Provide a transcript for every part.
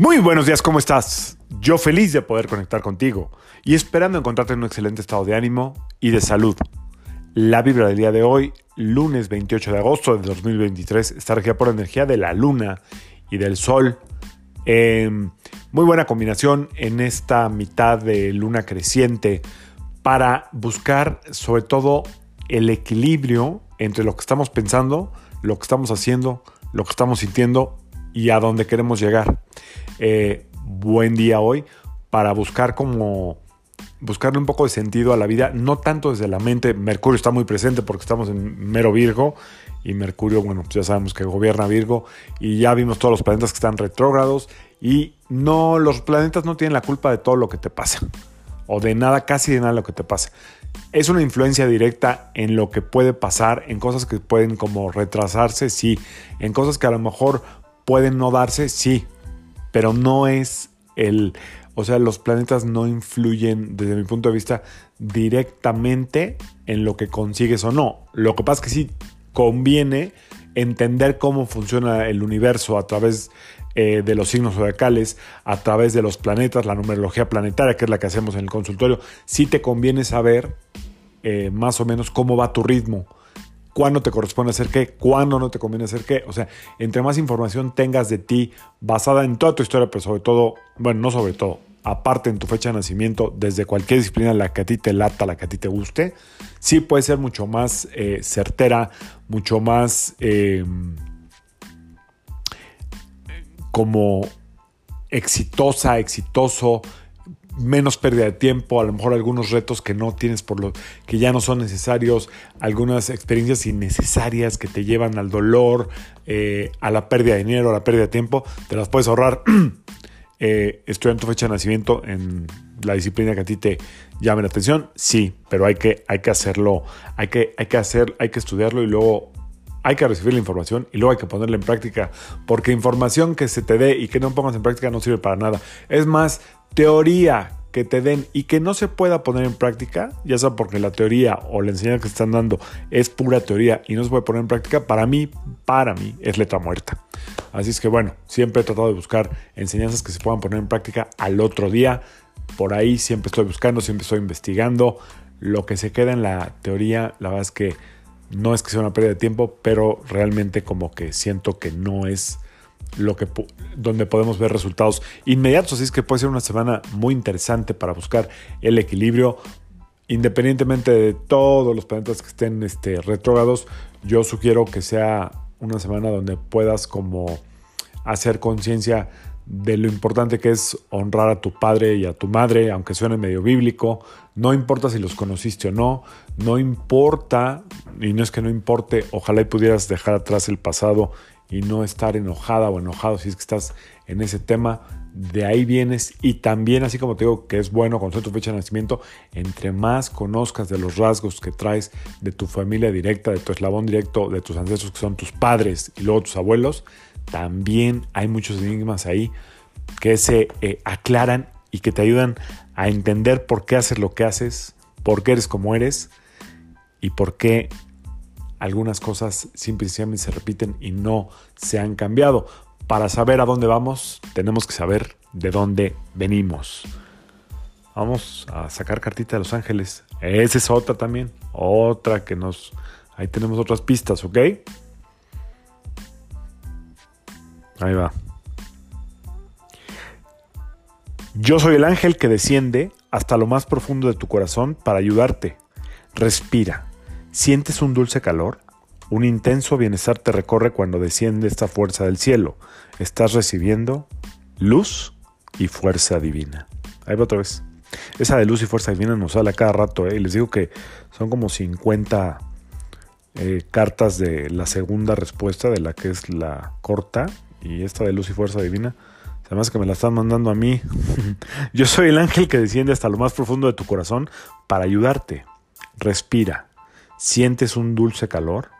Muy buenos días, ¿cómo estás? Yo feliz de poder conectar contigo y esperando encontrarte en un excelente estado de ánimo y de salud. La vibra del día de hoy, lunes 28 de agosto de 2023, está regida por la energía de la luna y del sol. Em, muy buena combinación en esta mitad de luna creciente para buscar sobre todo el equilibrio entre lo que estamos pensando, lo que estamos haciendo, lo que estamos sintiendo y a dónde queremos llegar. Eh, buen día hoy para buscar como buscarle un poco de sentido a la vida, no tanto desde la mente. Mercurio está muy presente porque estamos en mero Virgo y Mercurio, bueno, pues ya sabemos que gobierna Virgo y ya vimos todos los planetas que están retrógrados y no los planetas no tienen la culpa de todo lo que te pasa o de nada, casi de nada lo que te pasa. Es una influencia directa en lo que puede pasar, en cosas que pueden como retrasarse, sí, en cosas que a lo mejor pueden no darse, sí, pero no es el, o sea, los planetas no influyen desde mi punto de vista directamente en lo que consigues o no. Lo que pasa es que sí conviene entender cómo funciona el universo a través eh, de los signos zodiacales, a través de los planetas, la numerología planetaria, que es la que hacemos en el consultorio. Sí te conviene saber eh, más o menos cómo va tu ritmo cuándo te corresponde hacer qué, cuándo no te conviene hacer qué. O sea, entre más información tengas de ti basada en toda tu historia, pero sobre todo, bueno, no sobre todo, aparte en tu fecha de nacimiento, desde cualquier disciplina, la que a ti te lata, la que a ti te guste, sí puede ser mucho más eh, certera, mucho más eh, como exitosa, exitoso, menos pérdida de tiempo, a lo mejor algunos retos que no tienes por lo que ya no son necesarios, algunas experiencias innecesarias que te llevan al dolor, eh, a la pérdida de dinero, a la pérdida de tiempo, te las puedes ahorrar eh, estudiando tu fecha de nacimiento en la disciplina que a ti te llame la atención, sí, pero hay que, hay que hacerlo, hay que, hay que hacer, hay que estudiarlo y luego hay que recibir la información y luego hay que ponerla en práctica, porque información que se te dé y que no pongas en práctica no sirve para nada. Es más, teoría que te den y que no se pueda poner en práctica, ya sea porque la teoría o la enseñanza que están dando es pura teoría y no se puede poner en práctica, para mí, para mí es letra muerta. Así es que bueno, siempre he tratado de buscar enseñanzas que se puedan poner en práctica al otro día. Por ahí siempre estoy buscando, siempre estoy investigando. Lo que se queda en la teoría, la verdad es que no es que sea una pérdida de tiempo, pero realmente como que siento que no es lo que, donde podemos ver resultados inmediatos. Así es que puede ser una semana muy interesante para buscar el equilibrio. Independientemente de todos los planetas que estén este, retrógrados, yo sugiero que sea una semana donde puedas como hacer conciencia de lo importante que es honrar a tu padre y a tu madre, aunque suene medio bíblico, no importa si los conociste o no, no importa, y no es que no importe, ojalá y pudieras dejar atrás el pasado y no estar enojada o enojado si es que estás en ese tema. De ahí vienes y también, así como te digo que es bueno conocer tu fecha de nacimiento, entre más conozcas de los rasgos que traes de tu familia directa, de tu eslabón directo, de tus ancestros que son tus padres y luego tus abuelos, también hay muchos enigmas ahí que se eh, aclaran y que te ayudan a entender por qué haces lo que haces, por qué eres como eres y por qué algunas cosas simplemente se repiten y no se han cambiado. Para saber a dónde vamos, tenemos que saber de dónde venimos. Vamos a sacar cartita de Los Ángeles. Esa es otra también. Otra que nos... Ahí tenemos otras pistas, ¿ok? Ahí va. Yo soy el ángel que desciende hasta lo más profundo de tu corazón para ayudarte. Respira. ¿Sientes un dulce calor? Un intenso bienestar te recorre cuando desciende esta fuerza del cielo. Estás recibiendo luz y fuerza divina. Ahí va otra vez. Esa de luz y fuerza divina nos sale a cada rato. ¿eh? Y les digo que son como 50 eh, cartas de la segunda respuesta, de la que es la corta. Y esta de luz y fuerza divina. Además que me la están mandando a mí. Yo soy el ángel que desciende hasta lo más profundo de tu corazón para ayudarte. Respira. Sientes un dulce calor.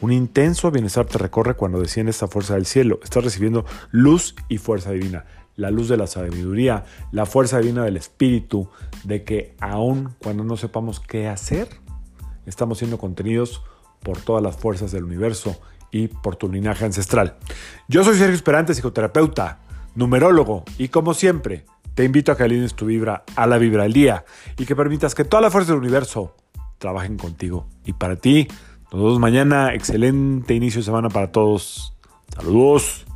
Un intenso bienestar te recorre cuando desciende esta fuerza del cielo. Estás recibiendo luz y fuerza divina. La luz de la sabiduría, la fuerza divina del espíritu, de que aun cuando no sepamos qué hacer, estamos siendo contenidos por todas las fuerzas del universo y por tu linaje ancestral. Yo soy Sergio Esperante, psicoterapeuta numerólogo. Y como siempre, te invito a que alines tu vibra a la vibra del día y que permitas que toda la fuerza del universo trabajen contigo. Y para ti, nos vemos mañana. Excelente inicio de semana para todos. Saludos.